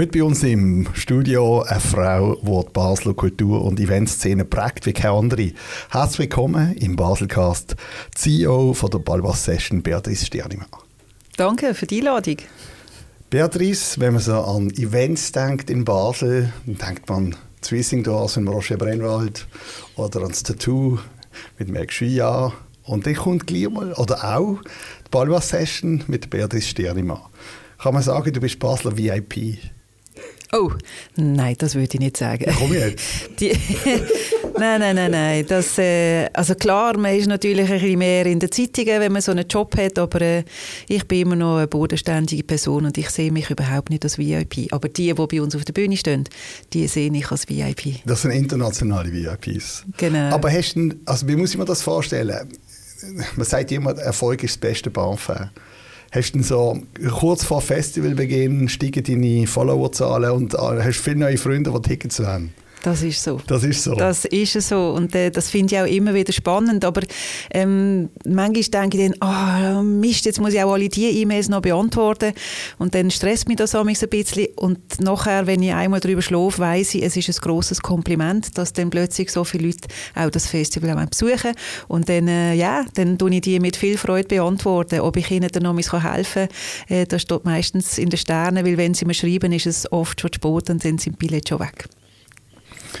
Heute bei uns im Studio eine Frau, die die Basler Kultur- und Eventszene prägt wie keine andere. Herzlich willkommen im Baselcast, CEO von der Balbas Session, Beatrice Stiernimann. Danke für die Einladung. Beatrice, wenn man so an Events denkt in Basel, dann denkt man Zwissingdorf im Roger Brennwald oder ans Tattoo mit Meg Schuyar. Und dann kommt gleich mal, oder auch, die Balbas Session mit Beatrice Stiernimann. Kann man sagen, du bist Basler VIP? Oh, nein, das würde ich nicht sagen. Komm jetzt. Die, nein, nein, nein, nein. Das, äh, also klar, man ist natürlich ein bisschen mehr in den Zeitungen, wenn man so einen Job hat, aber äh, ich bin immer noch eine bodenständige Person und ich sehe mich überhaupt nicht als VIP. Aber die, die bei uns auf der Bühne stehen, die sehe ich als VIP. Das sind internationale VIPs. Genau. Aber hast du, also wie muss ich mir das vorstellen? Man sagt immer, Erfolg ist das beste Parfum. Hast du so kurz vor Festivalbeginn steigen deine Followerzahlen und äh, hast viele neue Freunde, die Tickets haben? Das ist so. Das ist so. Das ist so. Und äh, das finde ich auch immer wieder spannend. Aber ähm, manchmal denke ich dann, oh, Mist, jetzt muss ich auch alle diese E-Mails noch beantworten. Und dann stresst mich das ein bisschen. Und nachher, wenn ich einmal darüber schlafe, weiss ich, es ist ein grosses Kompliment, dass dann plötzlich so viele Leute auch das Festival auch besuchen. Und dann, äh, ja, dann tue ich die mit viel Freude beantworten. Ob ich ihnen dann noch helfen kann, äh, das steht meistens in den Sternen, weil wenn sie mir schreiben, ist es oft schon spät und dann sind die Billette schon weg.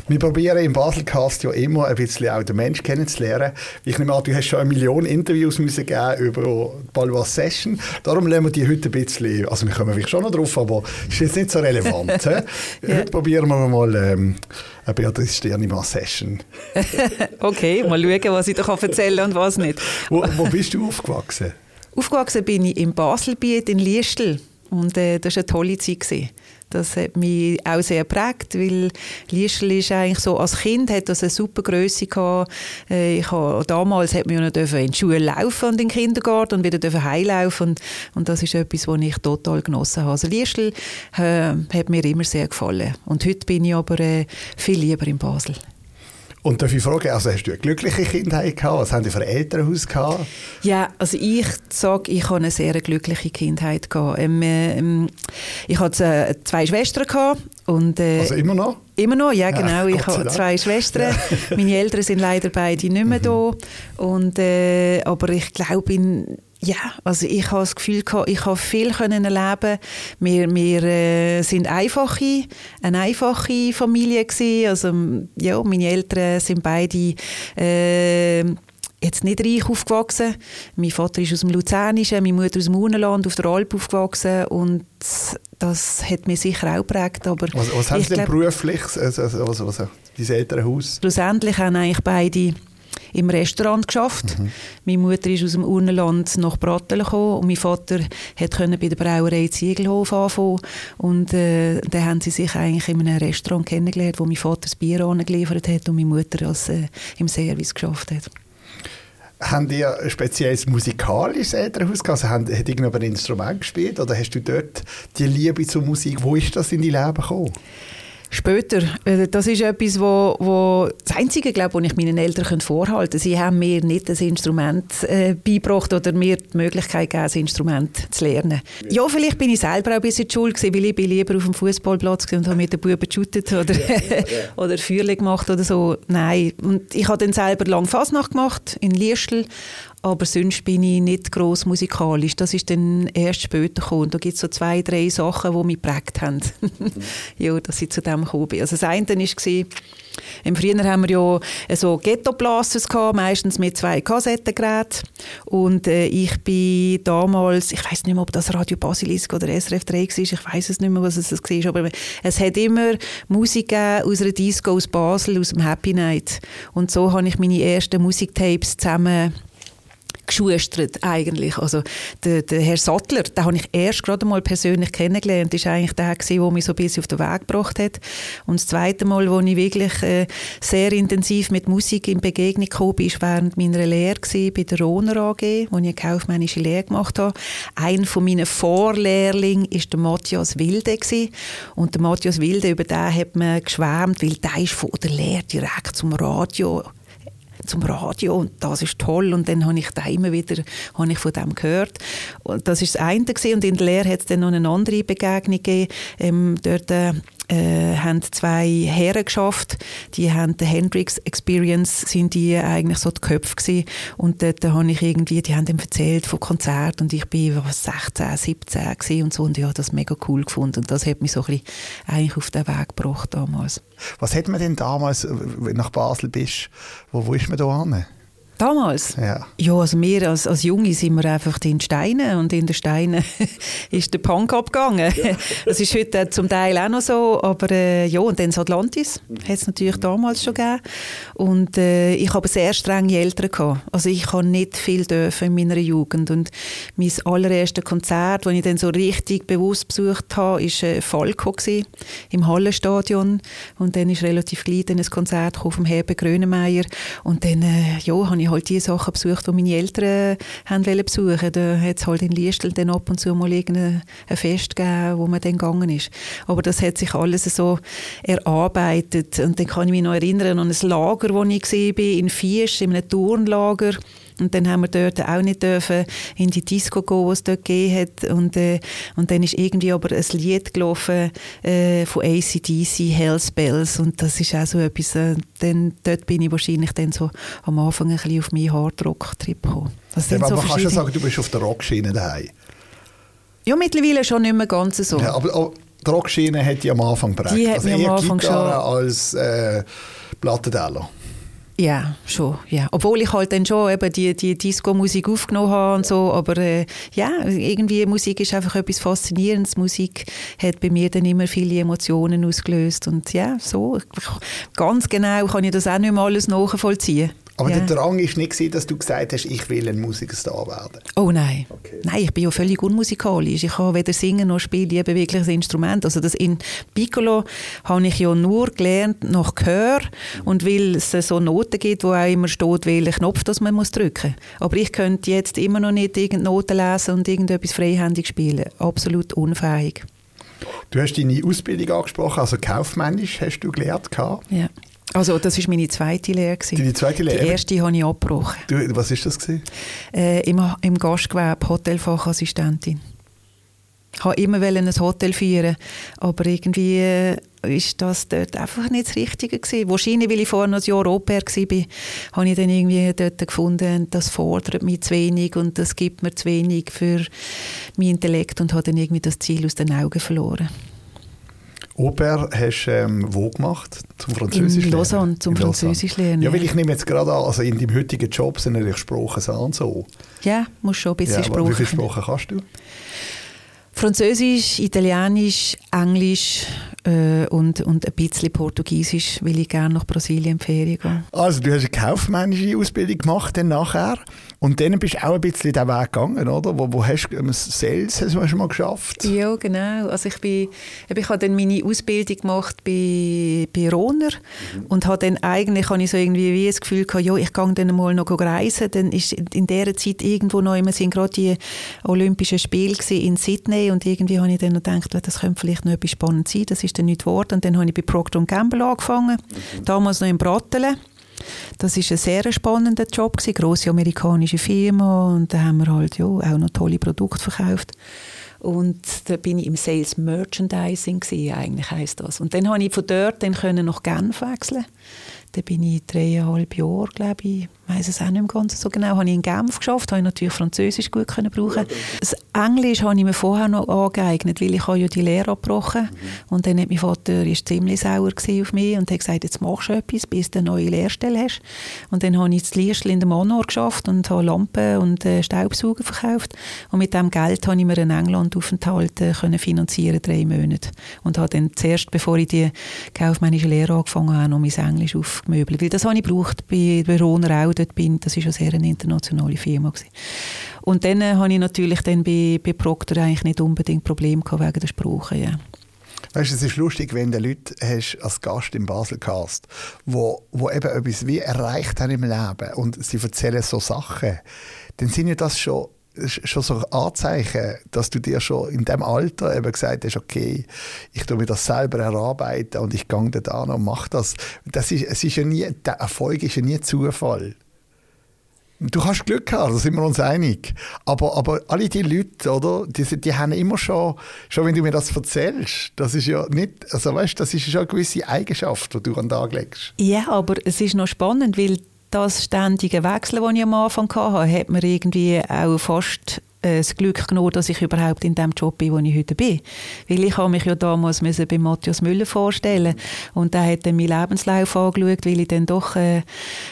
Wir probieren im Baselcast ja immer ein bisschen auch den Menschen kennenzulernen. Ich nehme an, du hast schon eine Million Interviews müssen geben über die Balwas Session. Darum lernen wir die heute ein bisschen, also wir kommen vielleicht schon noch drauf, aber es ist jetzt nicht so relevant. ja. Heute probieren wir mal ähm, eine Beatrice Sternimann Session. okay, mal schauen, was ich da erzählen kann und was nicht. Wo, wo bist du aufgewachsen? Aufgewachsen bin ich im Baselbiet in Liestel und äh, das war eine tolle Zeit. Gewesen. Das hat mich auch sehr geprägt, weil Liestel ist eigentlich so, als Kind hat das eine super Größe gehabt. Äh, ich habe, damals hat man ja noch in die Schule laufen und in den Kindergarten und wieder heimlaufen und, und das ist etwas, was ich total genossen habe. Also Liestel äh, hat mir immer sehr gefallen und heute bin ich aber äh, viel lieber in Basel. Und darf ich fragen, also hast du eine glückliche Kindheit gehabt? Was haben die für ein Elternhaus gehabt? Ja, also ich sage, ich habe eine sehr glückliche Kindheit gehabt. Ähm, ähm, ich hatte äh, zwei Schwestern gehabt und äh, also immer noch? Immer noch, ja genau. Ja, ich habe zwei Schwestern. Ja. Meine Eltern sind leider beide nicht mehr mhm. da. Und, äh, aber ich glaube, in ja, also ich habe das Gefühl, ich habe viel können erleben. Wir, wir äh, sind einfache, eine einfache Familie gewesen. Also ja, meine Eltern sind beide äh, jetzt nicht reich aufgewachsen. Mein Vater ist aus dem Luzernischen, meine Mutter aus dem Unenland auf der Alp aufgewachsen und das hat mich sicher auch geprägt. Aber was, was haben Sie denn beruflich, also, also, also, also, dein Elternhaus? Schlussendlich haben eigentlich beide im Restaurant geschafft. Mhm. Meine Mutter ist aus dem Urnenland nach Brattelen gekommen und mein Vater konnte bei der Brauerei Ziegelhof anfangen. Und äh, dann haben sie sich eigentlich in einem Restaurant kennengelernt, wo mein Vater das Bier angeliefert hat und meine Mutter als, äh, im Service geschafft hat. Haben ihr ein spezielles musikalisches Elternhaus gehabt? Also, hat irgendjemand ein Instrument gespielt oder hast du dort die Liebe zur Musik, wo ist das in dein Leben gekommen? Später. Äh, das ist etwas, wo, wo das Einzige, glaube ich, ich meinen Eltern vorhalten kann. Sie haben mir nicht das Instrument äh, beigebracht oder mir die Möglichkeit gegeben, das Instrument zu lernen. Ja, vielleicht bin ich selber auch ein bisschen schuld gewesen, weil ich bin lieber auf dem Fußballplatz und habe mit den Buben geshootet oder, oder Feuerle gemacht oder so. Nein. Und ich habe dann selber lang Fasnacht gemacht in Liestl aber sonst bin ich nicht gross musikalisch. Das ist dann erst später gekommen. Da gibt es so zwei, drei Sachen, die mich geprägt haben. ja, dass ich zu dem gekommen bin. Also das eine war, im Frühjahr haben wir ja so Ghetto-Blasters gehabt, meistens mit zwei Kassettengeräten. Und äh, ich bin damals, ich weiß nicht mehr, ob das Radio Basilisk oder SRF 3 war, ich weiß es nicht mehr, was es war, aber es hat immer Musik aus einer Disco aus Basel, aus dem Happy Night. Und so habe ich meine ersten Musiktapes zusammen geschustert eigentlich. Also der, der Herr Sattler, den habe ich erst gerade mal persönlich kennengelernt. War eigentlich der, der mich so ein bisschen auf den Weg gebracht hat. Und das zweite Mal, wo ich wirklich äh, sehr intensiv mit Musik in Begegnung kam, war während meiner Lehre bei der Roner AG, wo ich eine kaufmännische Lehre gemacht habe. Ein von meinen Vorlehrlingen war der Matthias Wilde. Gewesen. Und der Matthias Wilde, über den hat man geschwärmt, weil der ist von der Lehre direkt zum Radio zum Radio und das ist toll und dann habe ich da immer wieder habe ich von dem gehört. Und das ist das eine gewesen. und in der Lehre hat es dann noch eine andere Begegnung gegeben. Ähm, dort äh, äh, haben zwei Herren geschafft, die haben die Hendrix Experience, sind die eigentlich so die Köpfe gewesen. und dort habe ich irgendwie, die haben ihm erzählt von Konzert und ich bin was 16, 17 gewesen und so und ja, das mega cool gefunden und das hat mich so ein bisschen eigentlich auf den Weg gebracht damals. Was hat man denn damals, wenn du nach Basel bist, wo, wo ist man da hin? Damals? Ja. Ja, also wir als, als Junge sind wir einfach in den Steinen und in den Steinen ist der Punk abgegangen. Ja. Das ist heute zum Teil auch noch so, aber äh, ja, und dann das Atlantis mhm. hat es natürlich damals schon gegeben. Und äh, ich habe sehr strenge Eltern gehabt. Also ich habe nicht viel dürfen in meiner Jugend und mein allererstes Konzert, das ich dann so richtig bewusst besucht habe, war äh, Falco gewesen, im Hallenstadion und dann ist relativ gleich ein Konzert vom Herbert Grönemeyer und dann äh, ja, habe ich halt die Sachen besucht, die meine Eltern haben wollen besuchen. Da hat es halt in Liestel dann ab und zu mal irgendein Fest gegeben, wo man dann gegangen ist. Aber das hat sich alles so erarbeitet. Und dann kann ich mich noch erinnern an ein Lager, wo ich war, in Fiesch, in einem Turnlager. Und dann haben wir dort auch nicht dürfen in die Disco gehen, die es dort gegeben hat. Und, äh, und dann ist irgendwie aber ein Lied gelaufen äh, von ACDC, Hell's Bells. Und das ist auch so etwas, äh, dann, dort bin ich wahrscheinlich dann so am Anfang ein bisschen auf meinen Hardrock-Trip gekommen. Das ja, aber so man kann schon sagen, du bist auf der Rockschiene daheim. Ja, mittlerweile schon nicht mehr ganz so. Ja, aber, aber die Rockschiene hat die am Anfang geprägt. Die hat also eher am Anfang Gitarre schon. als äh, Plattenteller. Ja, schon, ja. Obwohl ich halt dann schon eben die, die Disco-Musik aufgenommen habe und so, aber äh, ja, irgendwie Musik ist einfach etwas Faszinierendes. Musik hat bei mir dann immer viele Emotionen ausgelöst und ja, so, ganz genau kann ich das auch nicht mehr alles nachvollziehen. Aber ja. der Drang war nicht, dass du gesagt hast, ich will ein Musikstar werden. Oh nein. Okay. Nein, ich bin ja völlig unmusikalisch. Ich kann weder singen noch spielen, ich habe wirklich ein Instrument. Also das in Piccolo habe ich ja nur gelernt nach Gehör und weil es so Noten gibt, wo auch immer steht, welchen Knopf das man muss drücken muss. Aber ich könnte jetzt immer noch nicht irgendeine Noten lesen und irgendetwas freihändig spielen. Absolut unfähig. Du hast deine Ausbildung angesprochen, also kaufmännisch hast du gelernt. Ja. Also das war meine zweite Lehre. Deine zweite Lehre? Die erste habe ich abgebrochen. Du, was war das? Äh, im, Im Gastgewerbe, Hotelfachassistentin. Ich wollte immer ein Hotel führen, aber irgendwie äh, ist das dort einfach nicht das Richtige gewesen. Wahrscheinlich, weil ich vorher noch ein Jahr Au-pair war, habe ich dann irgendwie dort gefunden, das fordert mich zu wenig und das gibt mir zu wenig für meinen Intellekt und habe dann irgendwie das Ziel aus den Augen verloren. Oper hast du ähm, wo gemacht? Zum Französisch In Lausanne, zum in Französisch lernen. Ja, weil ich nehme jetzt gerade an, also in deinem heutigen Job sind natürlich Sprachen an so. Ja, musst schon ein bisschen ja, Sprachen. Wie viele Sprachen kannst du? Französisch, Italienisch, Englisch äh, und, und ein bisschen Portugiesisch, weil ich gerne nach Brasilien Ferien gehe. Also du hast eine kaufmännische Ausbildung gemacht dann nachher und dann bist du auch ein bisschen den Weg gegangen, oder? Wo, wo hast du ähm, Sales hast du schon mal geschafft? Ja, genau. Also ich, bin, ich habe dann meine Ausbildung gemacht bei, bei Roner mhm. und habe dann eigentlich habe ich so irgendwie wie das Gefühl gehabt, ja, ich gehe dann mal noch reisen. Dann ist in dieser Zeit irgendwo noch immer sind gerade die Olympischen Spiele in Sydney und irgendwie habe ich dann noch gedacht, das könnte vielleicht noch etwas spannend sein. Das ist dann nicht geworden. Und dann habe ich bei Procter Gamble angefangen, mhm. damals noch in Brattelen. Das ist ein sehr spannender Job gewesen, grosse amerikanische Firma und da haben wir halt ja, auch noch tolle Produkte verkauft. Und da bin ich im Sales Merchandising gewesen, eigentlich heißt das. Und dann habe ich von dort dann können nach Genf wechseln. Da bin ich dreieinhalb Jahre, glaube ich, weiß es auch nicht mehr ganz so genau, habe ich in Genf geschafft, habe ich natürlich Französisch gut können brauchen. Das Englisch habe ich mir vorher noch angeeignet, weil ich habe ja die Lehre abgebrochen mhm. und dann hat mein Vater ist ziemlich sauer auf mich und hat gesagt, jetzt machst du etwas, bis du eine neue Lehrstelle hast. Und dann habe ich das Liestl in der Manor geschafft und habe Lampen und äh, Staubsauger verkauft und mit dem Geld habe ich mir einen Englandaufenthalt äh, können finanzieren, drei Monate. Und habe dann zuerst, bevor ich die kaufmännische Lehre angefangen habe, noch mein Englisch aufgemöbelt, weil das habe ich gebraucht bei Bewohnern auch dort bin, das war eine sehr internationale Firma. Gewesen. Und dann äh, habe ich natürlich dann bei, bei Procter eigentlich nicht unbedingt Probleme gehabt wegen der Sprache. Ja. Weißt, es ist lustig, wenn du Leute hast als Gast im Baselcast, wo, wo eben etwas wie erreicht haben im Leben und sie erzählen so Sachen, dann sind ja das schon schon so Anzeichen, dass du dir schon in dem Alter eben gesagt hast, okay, ich tue mir das selber erarbeiten und ich gehe da und mache das. das ist, es ist ja nie, der Erfolg ist ja nie Zufall. Du hast Glück gehabt, da sind wir uns einig. Aber, aber alle die Leute, oder, die, die haben immer schon, schon wenn du mir das erzählst, das ist ja nicht, also weißt, das ist schon eine gewisse Eigenschaft, die du an den Tag legst. Ja, aber es ist noch spannend, weil das ständige Wechseln, das ich am Anfang hatte, hat mir irgendwie auch fast das Glück genommen, dass ich überhaupt in dem Job bin, wo ich heute bin. Weil ich habe mich ja damals müssen bei Matthias Müller vorstellen und der hat dann meinen Lebenslauf angeschaut, weil ich dann doch äh,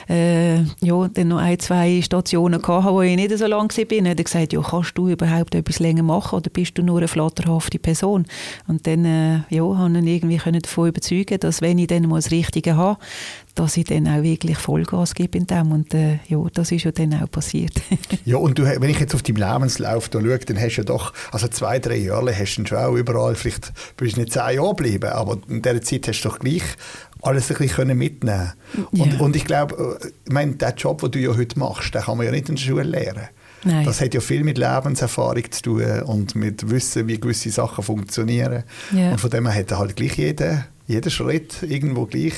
äh, ja, dann noch ein, zwei Stationen hatte, wo ich nicht so lange war. Und hat gesagt, ja, kannst du überhaupt etwas länger machen oder bist du nur eine flatterhafte Person? Und dann äh, ja, habe ich ihn irgendwie davon überzeugen dass wenn ich dann mal das Richtige habe, dass ich dann auch wirklich Vollgas gebe in dem. Und äh, ja, das ist ja dann auch passiert. ja, und du, wenn ich jetzt auf deinen Lebenslauf da schaue, dann hast du ja doch, also zwei, drei Jahre hast du schon auch überall, vielleicht bist du nicht zehn Jahre geblieben, aber in dieser Zeit hast du doch gleich alles ein bisschen mitnehmen und, ja. und ich glaube, äh, ich meine, der Job, den du ja heute machst, den kann man ja nicht in der Schule lernen. Nein. Das hat ja viel mit Lebenserfahrung zu tun und mit Wissen, wie gewisse Sachen funktionieren. Ja. Und von dem her hat halt gleich jeder, jeder Schritt irgendwo gleich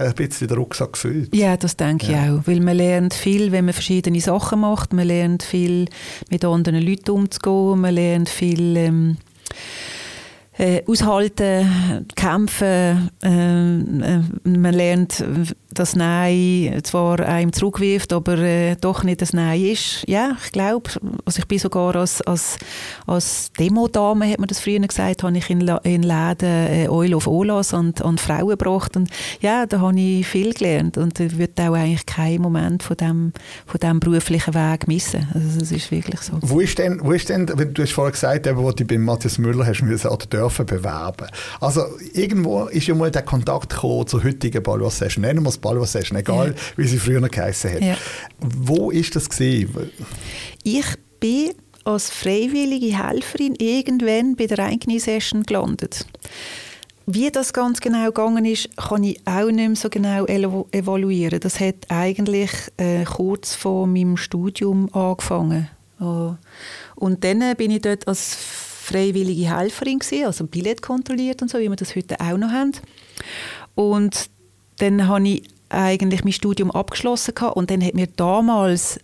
ein bisschen den Rucksack gefüllt. Ja, das denke ja. ich auch. Weil man lernt viel, wenn man verschiedene Sachen macht. Man lernt viel, mit anderen Leuten umzugehen. Man lernt viel... Ähm äh, aushalten, kämpfen. Äh, äh, man lernt, dass Nein zwar einem zurückwirft, aber äh, doch nicht das Nein ist. Ja, ich glaube, also ich bin sogar als, als, als Demodame, hat man das früher gesagt, habe ich in, in Läden äh, Oil of Olas und, und Frauen gebracht. Und ja, da habe ich viel gelernt und ich würde auch eigentlich keinen Moment von dem, von dem beruflichen Weg missen. Also das ist wirklich so. Wo ist denn, wo ist denn du hast vorhin gesagt, wo du bei Matthias Müller hast müssen, dürfen bewerben. Also irgendwo ist ja mal der Kontakt gekommen zur heutigen Balwas Session. Nennen wir es Balwas Session, egal ja. wie sie früher geheißen hat. Ja. Wo ist das gewesen? Ich bin als freiwillige Helferin irgendwann bei der Reinknie-Session gelandet. Wie das ganz genau gegangen ist, kann ich auch nicht mehr so genau evaluieren. Das hat eigentlich äh, kurz vor meinem Studium angefangen. Oh. Und dann bin ich dort als freiwillige Helferin gewesen, also Billett kontrolliert und so, wie wir das heute auch noch haben. Und dann habe ich eigentlich mein Studium abgeschlossen gehabt und dann hat mir damals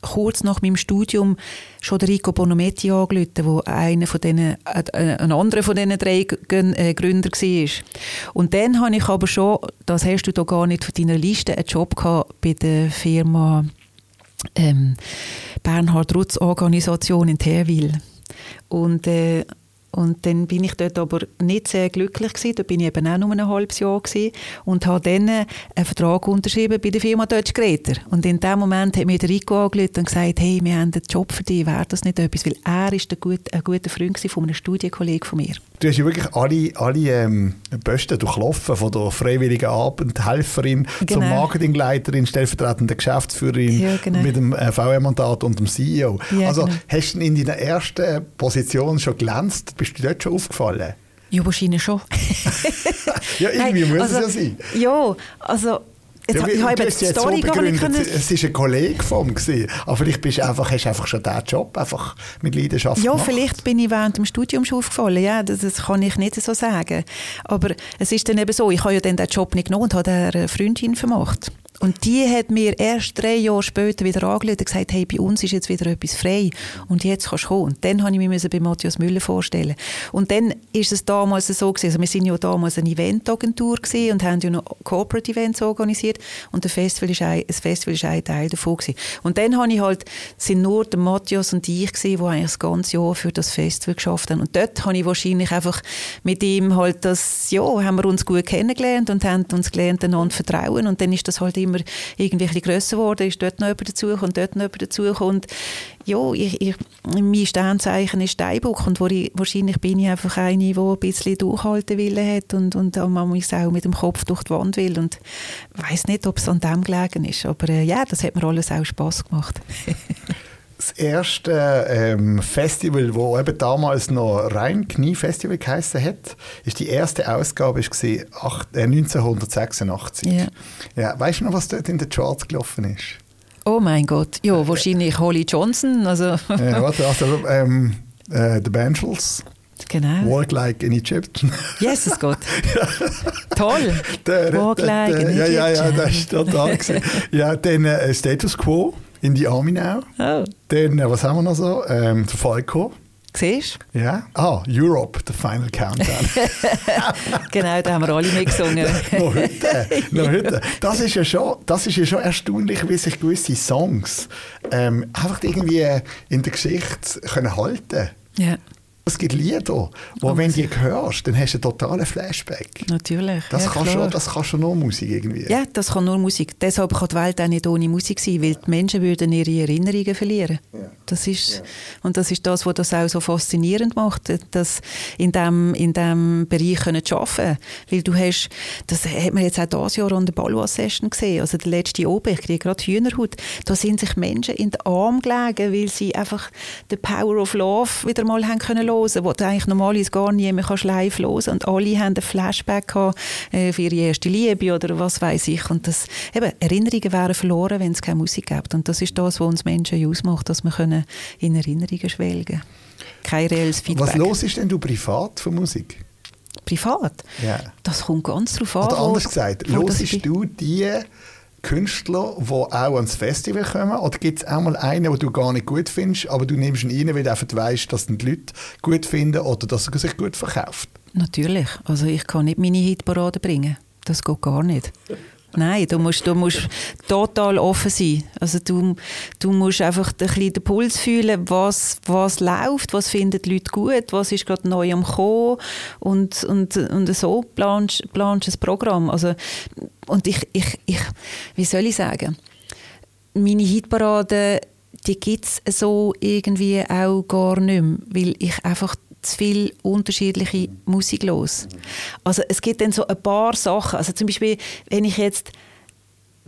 kurz nach meinem Studium schon der Rico Bonometti angerufen, wo einer von denen, äh, ein anderer von diesen drei äh, Gründer war. Und dann habe ich aber schon, das hast du da gar nicht von deiner Liste, einen Job gehabt bei der Firma ähm, Bernhard Rutz Organisation in Terwil. Und, äh, und dann bin ich dort aber nicht sehr glücklich gewesen. Da bin ich eben auch nur ein halbes Jahr gewesen und habe dann einen Vertrag unterschrieben bei der Firma Deutsch Greta. Und in dem Moment hat mir der Rico angerufen und gesagt, hey, wir haben einen Job für dich, wäre das nicht etwas? Weil er ist ein, gut, ein guter Freund von einem Studienkollegen von mir. Du hast ja wirklich alle, alle ähm, Posten durchlaufen, von der freiwilligen Abendhelferin genau. zur Marketingleiterin, stellvertretende Geschäftsführerin ja, genau. mit dem äh, VR-Mandat und dem CEO. Ja, also genau. hast du in deiner ersten Position schon glänzt? Bist du dort schon aufgefallen? Ja, wahrscheinlich schon. ja, irgendwie Nein, muss also, es ja sein. Ja, also Jetzt, ja, ich habe die Story gar nicht können... Es war ein Kollege von ihm, aber vielleicht bist du einfach, hast du einfach schon diesen Job einfach mit Leidenschaft Ja, gemacht. vielleicht bin ich während dem Studium schon aufgefallen, ja, das, das, kann ich nicht so sagen. Aber es ist dann eben so, ich habe ja dann den Job nicht genommen und habe eine Freundin vermacht. Und die hat mir erst drei Jahre später wieder angerufen und gesagt, hey, bei uns ist jetzt wieder etwas frei und jetzt kannst du kommen. Und dann musste ich mich bei Matthias Müller vorstellen. Und dann ist es damals so gewesen, also wir sind ja damals eine Eventagentur und haben ja noch Corporate Events organisiert und das Festival ist ein, ein Teil davon gewesen. Und dann habe ich halt, sind nur der Matthias und ich gewesen, die eigentlich das ganze Jahr für das Festival geschafft haben. Und dort habe ich wahrscheinlich einfach mit ihm halt das, ja, haben wir uns gut kennengelernt und haben uns gelernt, einander vertrauen und dann ist das halt immer immer irgendwie ein bisschen grösser geworden, ist dort noch jemand dazu und dort noch jemand dazu und ja, ich, ich, mein Sternzeichen ist Steinbock und ich, wahrscheinlich bin ich einfach eine, die ein bisschen durchhalten will hat und, und manchmal auch mit dem Kopf durch die Wand will und ich weiß nicht, ob es an dem gelegen ist, aber äh, ja, das hat mir alles auch Spass gemacht. das erste ähm, Festival, wo eben damals noch rein Knie Festival geheißen hat, ist die erste Ausgabe ist gewesen, acht, äh, 1986. Ja. Ja, weißt du noch, was dort in den Charts gelaufen ist? Oh mein Gott, ja, wahrscheinlich Holly Johnson. Also. ja, warte, also ähm, äh, The Bangles. Genau. Walk like an Egyptian. Jesus Gott. Toll. Der, Walk der, like an ja, ja, ja, Egyptian. das war total. ja, dann äh, Status Quo in die Army now. Oh, Dann, äh, was haben wir noch so? Ähm, der Falco. siehst Ja. Ah, Europe, the final countdown. du? Genau, da haben wir alle mitgesungen. noch heute. Noch heute. Das ist ja schon, das ist ja schon erstaunlich, wie sich gewisse Songs ähm, einfach irgendwie in der Geschichte können halten. ja, Es gibt Lieder, wo wenn du die hörst, dann hast du einen totalen Flashback. natürlich. Das, ja, kann klar. schon, das kann schon nur Musik irgendwie. Ja, das kann nur Musik. Deshalb kann die Welt auch nicht ohne Musik sein, weil die Menschen würden ihre Erinnerungen verlieren. Ja. Das ist, Und das ist das, was das auch so faszinierend macht, dass in diesem in dem Bereich können arbeiten Weil du hast, das hat man jetzt auch dieses Jahr an der Balwa-Session gesehen, also der letzte oben, ich kriege gerade Hühnerhaut, da sind sich Menschen in den Arm gelegen, weil sie einfach «The Power of Love» wieder mal haben können hören, wo du eigentlich normalerweise gar nie mehr kannst live hören und alle haben einen Flashback gehabt, äh, für ihre erste Liebe oder was weiß ich und das, eben, Erinnerungen wären verloren, wenn es keine Musik gibt und das ist das, was uns Menschen ausmacht, dass wir können in Erinnerungen schwelgen Kein reelles Feedback. Was los ist denn du privat von Musik? Privat? Ja. Das kommt ganz drauf an. Oder anders gesagt, ist. du die Künstler, die auch ans Festival kommen? Oder gibt es auch mal einen, den du gar nicht gut findest, aber du nimmst ihn rein, weil du einfach weißt, dass ihn die Leute gut finden oder dass er sich gut verkauft? Natürlich. Also ich kann nicht meine Hitparade bringen. Das geht gar nicht. Nein, du musst, du musst total offen sein. Also du, du musst einfach ein bisschen den Puls fühlen, was, was läuft, was finden die Leute gut, was ist gerade neu am Kommen und, und, und so planst du ein Programm. Also, und ich, ich, ich, wie soll ich sagen, meine Hitparade, die gibt es so irgendwie auch gar nicht mehr, weil ich einfach zu viel unterschiedliche Musik los. Also es gibt dann so ein paar Sachen, also zum Beispiel, wenn ich jetzt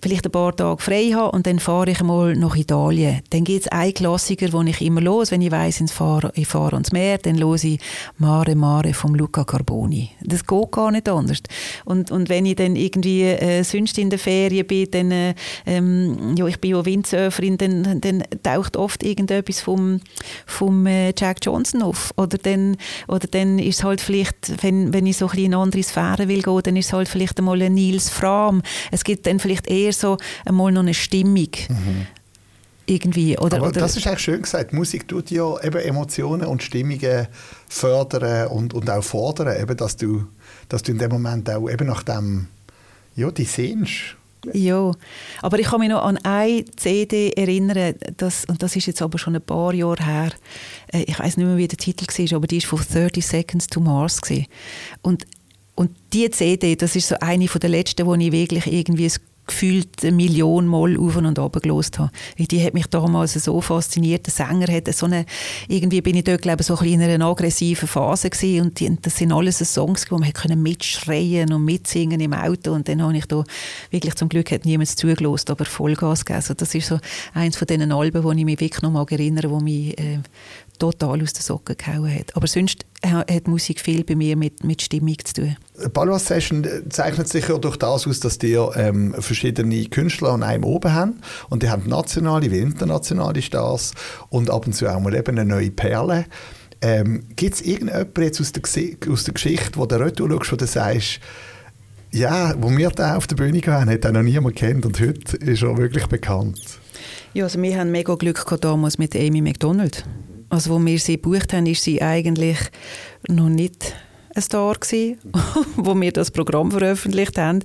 vielleicht ein paar Tage frei habe und dann fahre ich mal nach Italien. Dann gibt es einen Klassiker, den ich immer los, wenn ich weiss, ich fahre, ich fahre ans Meer, dann höre ich «Mare Mare» von Luca Carboni. Das geht gar nicht anders. Und, und wenn ich dann irgendwie äh, sonst in der Ferien bin, dann, äh, ähm, ja, ich bin ja Windsurferin, dann, dann taucht oft irgendetwas vom, vom äh, Jack Johnson auf. Oder dann, oder dann ist es halt vielleicht, wenn, wenn ich so ein bisschen in andere Sphäre will gehen, dann ist es halt vielleicht einmal ein Nils Fram. Es gibt dann vielleicht eher so einmal noch eine Stimmung. Irgendwie. Oder, Aber oder, das ist eigentlich schön gesagt. Musik tut ja eben Emotionen und Stimmungen fördern und, und auch fordern, eben, dass, du, dass du in dem Moment auch eben nach dem, ja, die sehnst. Ja, aber ich kann mich noch an eine CD erinnern, das, und das ist jetzt aber schon ein paar Jahre her. Äh, Ich weiß nicht mehr, wie der Titel war, aber die ist von 30 Seconds to Mars. Gewesen. Und, und die CD, das ist so eine von der letzten, wo ich wirklich irgendwie ein gefühlt eine Million Mal auf und ab gelost habe. Die hat mich damals so fasziniert. Der Sänger hat so eine, irgendwie bin ich dort glaube ich, so ein in einer aggressiven Phase gewesen und die, das sind alles so Songs, wo man können mitschreien und mitsingen im Auto und dann habe ich da wirklich zum Glück hat niemand zugelost, aber Vollgas gegeben. Also das ist so eins von diesen Alben, wo ich mich wirklich noch mal erinnere, wo mich äh, total aus den Socken gehauen hat. Aber sonst ha- hat Musik viel bei mir mit, mit Stimmung zu tun. Balwas Session zeichnet sich ja durch das aus, dass die ähm, verschiedene Künstler an einem oben haben und die haben nationale wie internationale Stars und ab und zu auch mal eben eine neue Perle. Ähm, Gibt es irgendjemanden jetzt aus der, aus der Geschichte, wo du retour schaust, wo du sagst, ja, wo wir da auf der Bühne gehen, hat er noch niemand kennt und heute ist er wirklich bekannt. Ja, also wir haben mega Glück gehabt damals mit Amy McDonald. Also, wo wir sie gebucht haben, ist sie eigentlich noch nicht ein Star gewesen. wo wir das Programm veröffentlicht haben,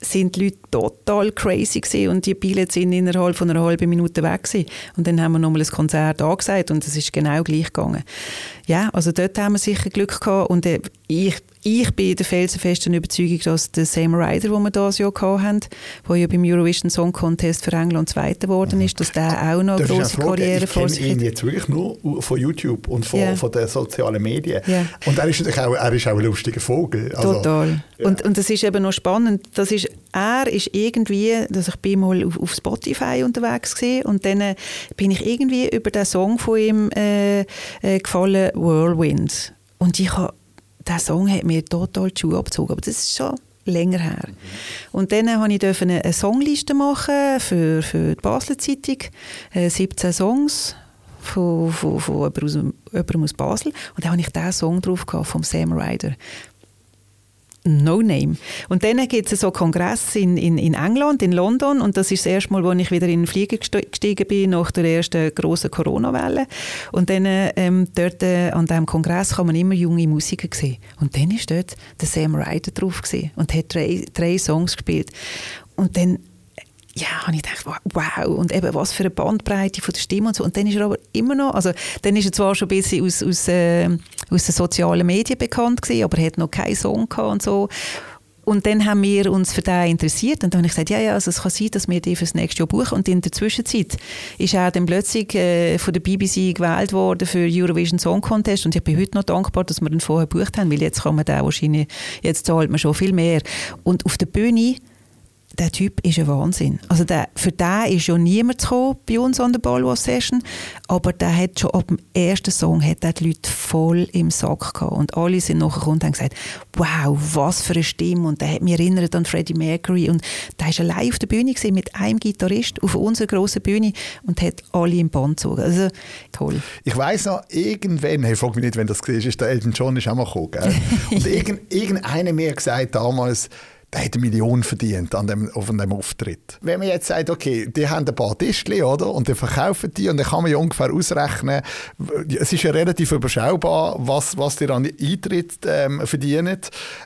sind die Leute total crazy und die Billets sind innerhalb von einer halben Minute weg gewesen. Und dann haben wir nochmal ein Konzert angesagt und es ist genau gleich gegangen. Ja, also dort haben wir sicher Glück gehabt und äh, ich, ich bin der felsenfesten Überzeugung, dass der Sam Ryder, den wir dieses Jahr haben, der ja beim Eurovision Song Contest für England Zweiter geworden ist, dass der auch noch eine Darf ich grosse fragen? Karriere ich vor kenne sich ihn hat. jetzt wirklich nur von YouTube und von, Ja. von den sozialen Medien. Ja. Und er ist natürlich auch, er ist auch ein lustiger Vogel. Also, Total. ja. Und, und das ist eben noch spannend. Das ist, er ist irgendwie, dass ich bin mal auf, auf Spotify unterwegs gewesen, und dann äh, bin ich irgendwie über den Song von ihm äh, äh, gefallen, Whirlwind. Und ich habe, der Song hat mir total die Schuhe abgezogen. Aber das ist schon länger her. Und dann durfte ich eine, Songliste machen für, für die Basler Zeitung. Äh, 17 Songs von, von, von jemandem, aus, Basel. Und da habe ich diesen Song drauf gehabt, vom Sam Ryder. No Name. Und dann gibt es so Kongress in, in, in England, in London, und das ist das erste Mal, wo ich wieder in den Flieger gestiegen bin, nach der ersten grossen Corona-Welle. Und dann ähm, dort äh, an diesem Kongress kann man immer junge Musiker sehen. Und dann ist dort der Sam Ryder drauf gewesen und hat drei, drei Songs gespielt. Und dann ja, habe ich gedacht, wow, und eben was für eine Bandbreite von der Stimme und so. Und dann ist er aber immer noch, also dann ist er zwar schon ein bisschen aus, aus, äh, aus den sozialen Medien bekannt gewesen, aber er hat noch keinen Song gehabt und so. Und dann haben wir uns für den interessiert und dann habe ich gesagt, ja, ja, also es kann sein, dass wir die fürs nächste Jahr buchen. Und in der Zwischenzeit ist er dann plötzlich äh, von der BBC gewählt worden für Eurovision Song Contest und ich bin heute noch dankbar, dass wir ihn vorher gebucht haben, weil jetzt kann man den wahrscheinlich, jetzt zahlt man schon viel mehr. Und auf der Bühne der Typ ist ein Wahnsinn. Also der, für den ist ja niemand gekommen bei uns an der Ballwall Session, aber der hat schon ab dem ersten Song hat die Leute voll im Sack gehabt und alle sind nachher und haben gesagt, wow, was für eine Stimme und der hat mich erinnert an Freddie Mercury und der ist allein auf der Bühne mit einem Gitarrist auf unserer grossen Bühne und hat alle im Band gezogen. Also toll. Ich weiss noch, irgendwann, ich frage mich nicht, wenn das war, ist der Elton John ist auch mal gekommen, gell? und irgend, irgendeiner mir gesagt damals, der hat eine Million verdient an dem, auf dem Auftritt. Wenn man jetzt sagt, okay, die haben ein paar Tischchen, oder? Und die verkaufen die und dann kann man ja ungefähr ausrechnen, es ist ja relativ überschaubar, was, was die an Eintritt ähm, verdienen.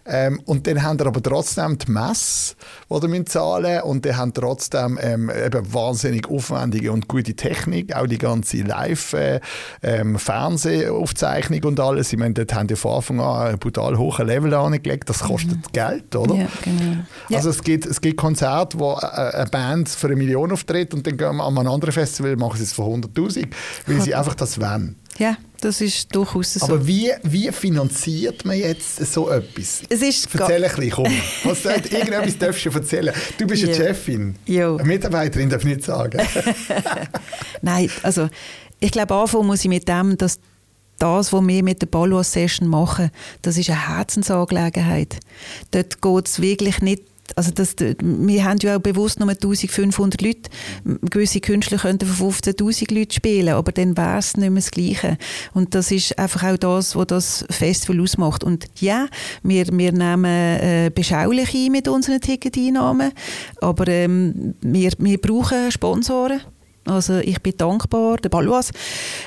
Ähm, und dann haben die aber trotzdem die Messe, die sie zahlen und die haben trotzdem ähm, eben wahnsinnig aufwendige und gute Technik, auch die ganze Live-Fernsehaufzeichnung äh, ähm, und alles. Ich meine, dort haben die von Anfang an einen brutal hohen Level angelegt. Das kostet mhm. Geld, oder? Ja, genau. Ja. Also es gibt, es gibt Konzerte, wo eine Band für eine Million auftritt und dann gehen wir an einem anderen Festival machen sie es für 100'000, weil sie einfach das wollen. Ja, das ist durchaus so. Aber wie, wie finanziert man jetzt so etwas? Es ist Erzähl ein bisschen, komm. Was sagt, irgendetwas darfst du erzählen. Du bist eine Chefin. Jo. Eine Mitarbeiterin darf ich nicht sagen. Nein, also ich glaube, anfangen muss ich mit dem, dass das, was wir mit der Balloas-Session machen, das ist eine Herzensangelegenheit. Dort geht es wirklich nicht also das, wir haben ja auch bewusst nur 1500 Leute. Gewisse Künstler könnten für 15.000 Leute spielen, aber dann wäre es nicht mehr das Gleiche. Und das ist einfach auch das, was das Festival ausmacht. Und ja, wir, wir nehmen äh, beschaulich ein mit unseren Ticketeinnahmen, aber ähm, wir, wir brauchen Sponsoren. Also ich bin dankbar, der Balois,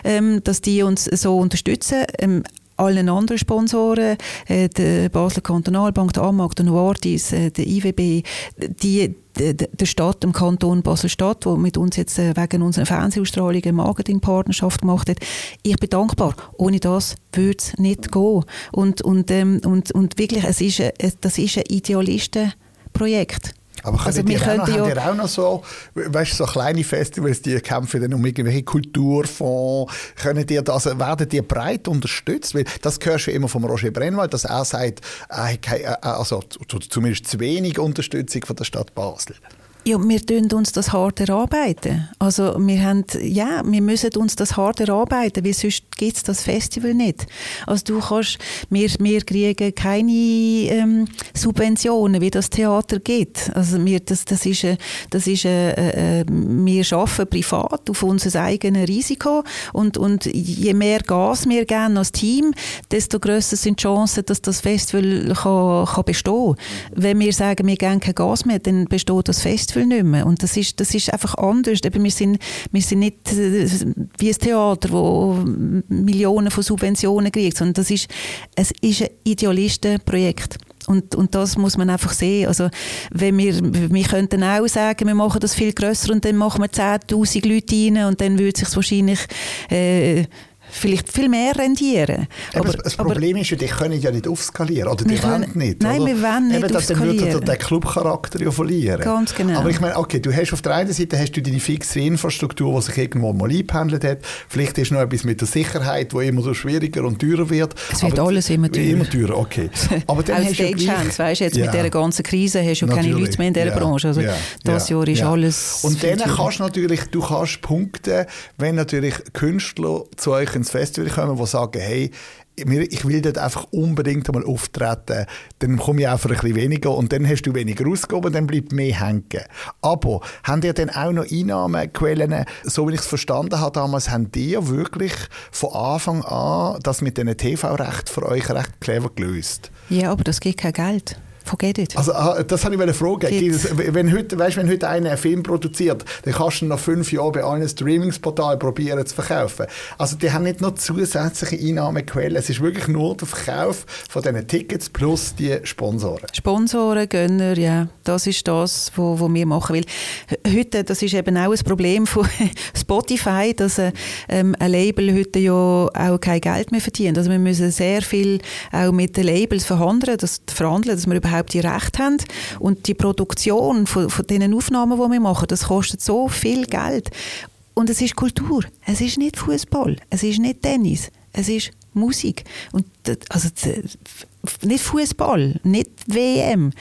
ähm, dass die uns so unterstützen. Ähm, allen anderen Sponsoren, äh, der Basler Kantonalbank, der AMAG, der Novartis, äh, der IWB, die, der Stadt, dem Kanton Basel-Stadt, der mit uns jetzt äh, wegen unserer Fernsehausstrahlung eine Marketingpartnerschaft gemacht hat. Ich bin dankbar. Ohne das würde es nicht gehen. Und, und, ähm, und, und wirklich, es ist, das ist ein Idealistenprojekt. Aber also wir auch noch, ja auch noch so, weißt, so kleine Festivals, die kämpfen dann um irgendwelche Kulturfonds, können die das, werden die breit unterstützt? Weil das hörst du immer von Roger Brennwald, dass er sagt, also zumindest zu wenig Unterstützung von der Stadt Basel. Ja, wir tun uns das hart erarbeiten. Also wir haben, ja, wir müssen uns das hart erarbeiten, weil sonst gibt es das Festival nicht. Also du kannst, wir, wir kriegen keine ähm, Subventionen, wie das Theater gibt. Also wir, das, das ist, das ist äh, äh, wir arbeiten privat auf unser eigenes Risiko und, und je mehr Gas wir geben als Team, desto grösser sind die Chancen, dass das Festival kann, kann bestehen. Wenn wir sagen, wir geben kein Gas mehr, dann besteht das Festival Festival nicht mehr. Und das ist, das ist einfach anders. Eben, wir, sind, wir sind nicht äh, wie ein Theater, wo Millionen von Subventionen kriegt, sondern das ist, es ist ein Idealistenprojekt. Und, und das muss man einfach sehen. Also, wenn wir, wir könnten auch sagen, wir machen das viel grösser und dann machen wir 10.000 Leute rein und dann würde es sich wahrscheinlich äh, vielleicht viel mehr rendieren. Aber, das Problem aber, ist ja, die können ja nicht aufskalieren, oder die können, wollen nicht. Nein, oder? wir wollen nicht Eben, aufskalieren. Dann würde der Clubcharakter ja verlieren. Ganz genau. Aber ich meine, okay, du hast auf der einen Seite hast du deine fixe Infrastruktur, die sich irgendwo mal eingependelt hat. Vielleicht ist noch etwas mit der Sicherheit, wo immer so schwieriger und teurer wird. Es wird aber alles immer teurer. Immer teurer, okay. Aber dann hast du gleich... weißt, jetzt ja. mit dieser ganzen Krise hast du natürlich. keine Leute mehr in dieser ja. Branche. Also ja. das Jahr ist alles... Und dann kannst du natürlich, du kannst punkten, wenn natürlich Künstler zu euch ins Festival kommen, die sagen, hey, ich will dort einfach unbedingt einmal auftreten, dann komme ich auch für ein bisschen weniger und dann hast du weniger ausgegeben dann bleibt mehr hängen. Aber haben ihr dann auch noch Einnahmequellen, so wie ich es verstanden habe damals, haben ihr wirklich von Anfang an das mit diesen TV-Recht für euch recht clever gelöst? Ja, aber das gibt kein Geld. Forget it. Also, ah, das habe ich eine Frage. Wenn heute, weißt, wenn heute einer einen Film produziert, dann kannst du ihn nach fünf Jahren bei allen Streamingsportalen probieren zu verkaufen. Also die haben nicht noch zusätzliche Einnahmequellen. Es ist wirklich nur der Verkauf von diesen Tickets plus die Sponsoren. Sponsoren, Gönner, ja. Das ist das, was wo wir machen. Weil heute, das ist eben auch ein Problem von Spotify, dass äh, ähm, ein Label heute ja auch kein Geld mehr verdient. Also wir müssen sehr viel auch mit den Labels verhandeln, dass, verhandeln, dass wir überhaupt überhaupt die Rechte haben. Und die Produktion von, von diesen Aufnahmen, die wir machen, das kostet so viel Geld. Und es ist Kultur. Es ist nicht Fußball. Es ist nicht Tennis. Es ist Musik. Und also nicht Fußball, nicht WM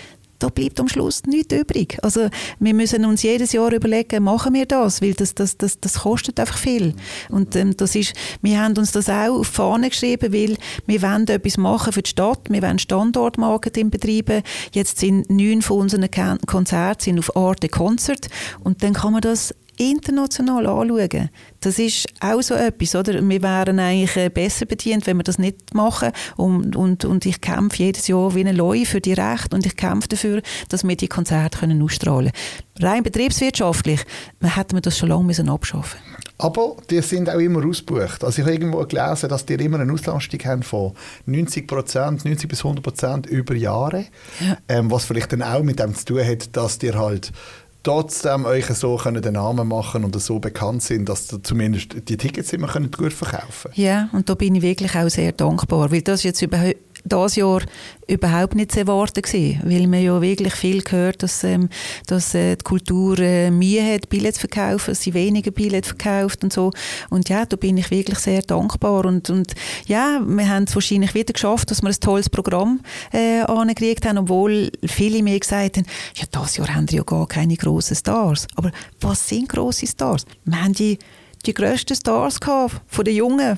da bleibt am Schluss nichts übrig. Also wir müssen uns jedes Jahr überlegen, machen wir das, weil das, das, das, das kostet einfach viel. Und ähm, das ist, wir haben uns das auch auf Fahne geschrieben, weil wir wollen etwas machen für die Stadt, wir wollen Standortmarketing betreiben. Jetzt sind neun von unseren Konzerten auf Arte Concert und dann kann man das international anschauen. Das ist auch so etwas, oder? Wir wären eigentlich äh, besser bedient, wenn wir das nicht machen. Und, und, und ich kämpfe jedes Jahr wie ein Leu für die Rechte und ich kämpfe dafür, dass wir die Konzerte können ausstrahlen können. Rein betriebswirtschaftlich hätten wir das schon lange müssen abschaffen aber die sind auch immer ausgebucht. Also ich habe irgendwo gelesen, dass die immer eine Auslastung haben von 90 Prozent, 90 bis 100 Prozent über Jahre. Ja. Ähm, was vielleicht dann auch mit dem zu tun hat, dass die halt trotzdem euch so können den Namen machen und so bekannt sind, dass zumindest die Tickets immer gut verkaufen können. Ja, und da bin ich wirklich auch sehr dankbar, weil das jetzt überhaupt das Jahr überhaupt nicht zu erwarten gewesen, weil man ja wirklich viel gehört, dass, ähm, dass äh, die Kultur äh, Mühe hat, Billets zu verkaufen, sie weniger Billets verkauft und so. Und ja, da bin ich wirklich sehr dankbar und, und ja, wir haben es wahrscheinlich wieder geschafft, dass wir ein tolles Programm äh, angekriegt haben, obwohl viele mir gesagt haben, ja, das Jahr haben wir ja gar keine grossen Stars. Aber was sind grosse Stars? Wir haben die die grössten Stars gehabt, von den Jungen,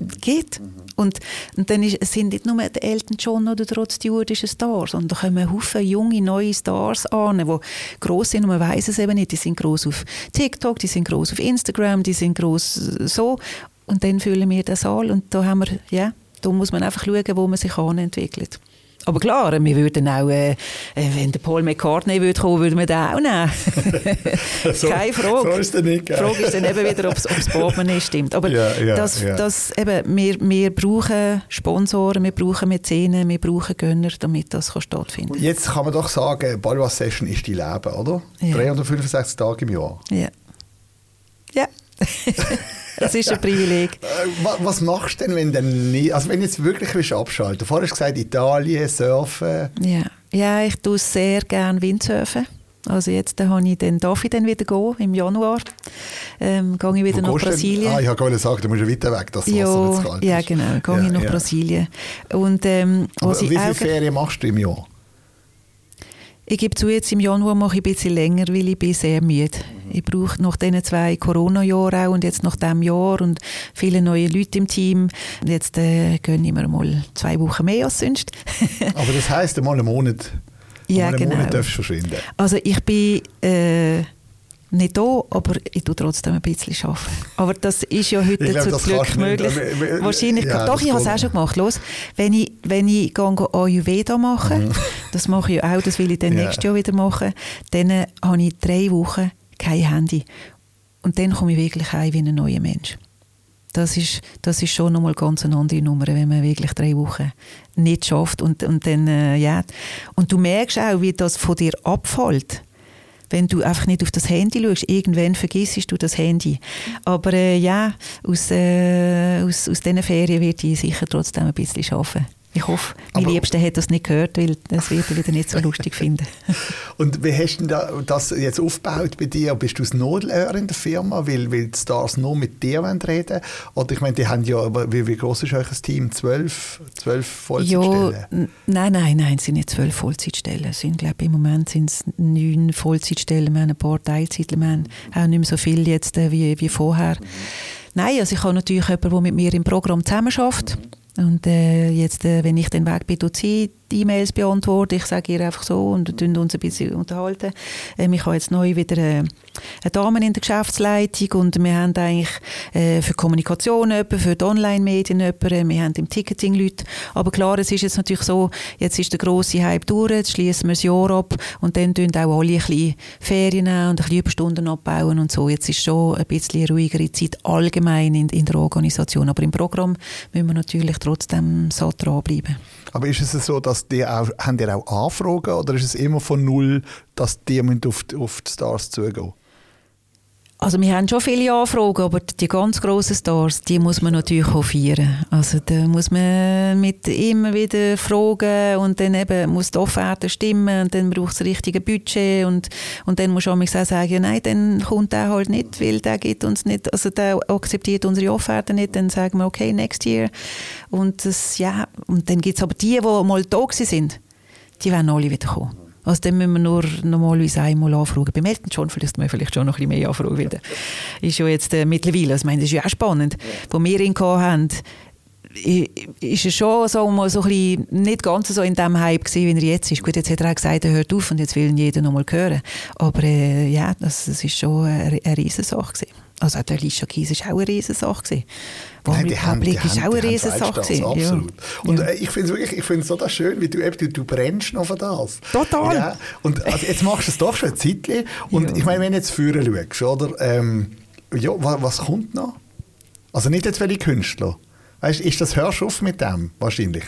die geht. Und, und dann ist, sind nicht nur der Elton John oder der Rod Stewart ist ein Star, sondern da kommen Haufen junge, neue Stars an, die gross sind und man weiß es eben nicht. Die sind gross auf TikTok, die sind gross auf Instagram, die sind gross so. Und dann füllen wir den Saal und da haben wir, ja, da muss man einfach schauen, wo man sich entwickelt. Aber klar, wir würden auch, äh, äh, wenn der Paul McCartney würde kommen, würden wir den auch nehmen. so, Keine Frage. So ist der nicht, Die Frage ist dann eben wieder, ob das Portemonnaie stimmt. Aber ja, ja, das, ja. Das, eben, wir, wir brauchen Sponsoren, wir brauchen Mäzenen, wir brauchen Gönner, damit das kann stattfinden kann. Jetzt kann man doch sagen, Balwas Session ist die Leben, oder? 365 Tage im Jahr. Ja. Ja. Das ist ein Privileg. Äh, was machst du denn, wenn du nie, also wenn jetzt wirklich willst abschalten? Vorher hast du gesagt, Italien, Surfen. Ja, ja ich tue sehr gerne Windsurfen. Also jetzt dann ich, dann darf ich dann wieder gehen, im Januar. Ähm, gehe ich wieder Wo nach Brasilien. Ah, ich habe gerade gesagt, du musst ja weiter weg, dass das Wasser nicht kalt ist. Ja, genau, gehe ja, ich nach ja. Brasilien. Und, ähm, wie viele Ferien machst du im Jahr? Ich gebe zu, jetzt im Januar mache ich ein bisschen länger, weil ich bin sehr müde. Mhm. Ich brauche nach diesen zwei Corona-Jahren auch und jetzt nach diesem Jahr und viele neue Leute im Team. Jetzt äh, ich mir mal zwei Wochen mehr als sonst. Aber das heisst, mal einen Monat, ja, einen genau. Monat darfst du verschwinden? Also ich bin... Äh, nicht da, aber ich tue trotzdem ein bisschen arbeiten. Aber das ist ja heute glaub, zum Glück möglich. Nicht, Wahrscheinlich, ja, doch, ich habe es auch schon gemacht. Los, wenn ich, wenn ich gehe Ayurveda mache, mhm. das mache ich auch, das will ich dann ja. nächstes Jahr wieder machen, dann äh, habe ich drei Wochen kein Handy. Und dann komme ich wirklich heim wie ein neuer Mensch. Das ist, das ist schon nochmal ganz eine andere Nummer, wenn man wirklich drei Wochen nicht schafft. Und, und, dann, äh, ja. und du merkst auch, wie das von dir abfällt wenn du einfach nicht auf das Handy schaust. Irgendwann vergisst du das Handy. Aber äh, ja, aus, äh, aus, aus diesen Ferien werde ich sicher trotzdem ein bisschen arbeiten. Ich hoffe, mein Aber, Liebster hat das nicht gehört, weil das wird er wieder nicht so lustig finden. Und wie hast du das jetzt aufgebaut bei dir? Bist du das Nodelöhr in der Firma, weil, weil die Stars nur mit dir reden wollen? Oder ich meine, die haben ja, wie, wie groß ist euer Team? Zwölf, zwölf Vollzeitstellen? Ja, nein, nein, nein, es sind nicht zwölf Vollzeitstellen. Es sind, glaube im Moment sind es neun Vollzeitstellen. Wir haben ein paar Teilzeitler, wir haben auch nicht mehr so viel jetzt äh, wie, wie vorher. Nein, also ich habe natürlich jemanden, der mit mir im Programm zusammenarbeitet. Mhm Und äh, jetzt, äh, wenn ich den Weg bin, tut sie die E-Mails beantworten. Ich sage ihr einfach so und wir uns ein bisschen unterhalten. Ähm, ich habe jetzt neu wieder äh, eine Dame in der Geschäftsleitung und wir haben eigentlich äh, für Kommunikation jemanden, für die Online-Medien jemanden, wir haben im Ticketing Leute. Aber klar, es ist jetzt natürlich so, jetzt ist der grosse Hype durch, jetzt schließen wir das Jahr ab und dann tun auch alle ein bisschen Ferien und ein bisschen Überstunden abbauen und so. Jetzt ist schon ein bisschen ruhigere Zeit allgemein in, in der Organisation. Aber im Programm müssen wir natürlich trotzdem so dranbleiben. Aber ist es so, dass die auch, haben die auch Anfragen oder ist es immer von null, dass die auf, auf die Stars zugehen? Also wir haben schon viele Anfragen, aber die ganz grossen Stars, die muss man natürlich hofieren. Also da muss man mit immer wieder fragen und dann eben muss die Offerte stimmen und dann braucht es das richtige Budget und, und dann muss man auch sagen, ja, nein, dann kommt der halt nicht, weil der gibt uns nicht, also der akzeptiert unsere Offerte nicht, dann sagen wir, okay, next year. Und das, ja, und dann gibt es aber die, die mal da sind, die werden alle wieder kommen. Also dann müssen wir nur normalerweise einmal anfragen. Beim vielleicht wir vielleicht schon noch ein bisschen mehr anfragen. Weil ist ja jetzt äh, mittlerweile, also, ich meine, das ist ja auch spannend, wo wir ihn haben, ist es schon so, mal so ein bisschen, nicht ganz so in dem Hype gewesen, wie er jetzt ist. Gut, jetzt hat er auch gesagt, er hört auf und jetzt will ihn jeder noch mal hören. Aber äh, ja, das, das ist schon eine, eine Riesensache gewesen. Also der Alicia Keys war auch eine Riesensache. Gewesen. Nein, die haben, die ist auch eine Riesensache. Absolut. Ja. Und äh, ich finde es wirklich, ich finde es so schön, wie du eben, du, du brennst noch für das. Total. Ja. Und also jetzt machst du es doch schon ein Zeitchen. Und ja. ich meine, wenn du jetzt führen schaust, oder, ähm, ja, was, was kommt noch? Also nicht jetzt welche Künstler. Weißt, ist das hörst du auf mit dem wahrscheinlich?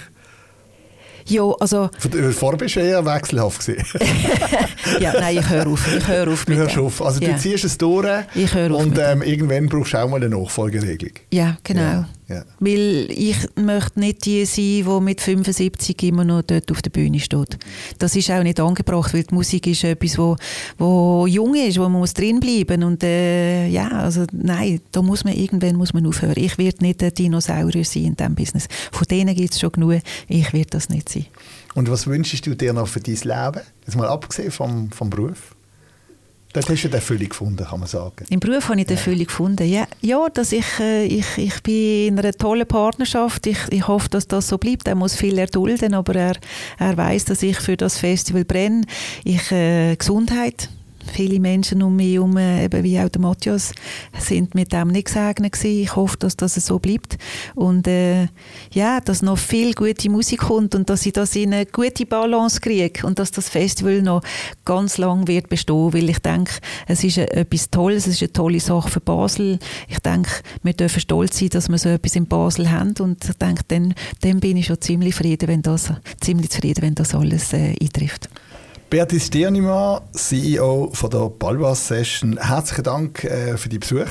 Ja, also... Vorher bist du eher wechselhaft Ja, nein, ich höre auf. Ich höre auf du hörst dem. auf. Also du ja. ziehst es durch ich höre auf und ähm, irgendwann brauchst du auch mal eine Nachfolgeregelung. Ja, genau. Ja. Ja. Weil ich möchte nicht die sein, die mit 75 immer noch dort auf der Bühne steht. Das ist auch nicht angebracht, weil die Musik ist etwas, wo, wo jung ist, wo man muss drinbleiben und äh, ja, also nein, da muss man irgendwann muss man aufhören. Ich werde nicht ein Dinosaurier sein in diesem Business. Von denen gibt es schon genug. Ich werde das nicht sein. Und was wünschst du dir noch für dein Leben? Jetzt mal abgesehen vom, vom Beruf? Dort hast du die Erfüllung gefunden, kann man sagen. Im Beruf habe ich die Erfüllung gefunden. Ja, ja dass ich, äh, ich, ich bin in einer tollen Partnerschaft. Ich, ich hoffe, dass das so bleibt. Er muss viel erdulden, aber er, er weiß, dass ich für das Festival brenne. Ich, äh, Gesundheit viele Menschen um mich herum, eben wie auch der Matthias, sind mit dem nicht gesegnet gewesen. Ich hoffe, dass das so bleibt und äh, ja, dass noch viel gute Musik kommt und dass ich das in eine gute Balance kriege und dass das Festival noch ganz lang wird bestehen, weil ich denke, es ist etwas Tolles, es ist eine tolle Sache für Basel. Ich denke, wir dürfen stolz sein, dass wir so etwas in Basel haben und ich denke, dann, dann bin ich schon ziemlich zufrieden, wenn das, ziemlich zufrieden, wenn das alles äh, eintrifft. Beatrice Stiernimann, CEO von der Balwas Session, herzlichen Dank äh, für die Besuch.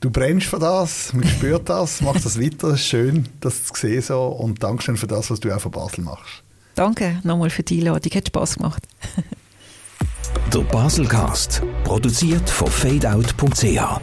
Du brennst für das, man spürt das, machst das weiter, schön, das zu sehen so und Dankeschön für das, was du auch für Basel machst. Danke nochmal für die Einladung, hat Spass gemacht. der Baselcast, produziert von fadeout.ch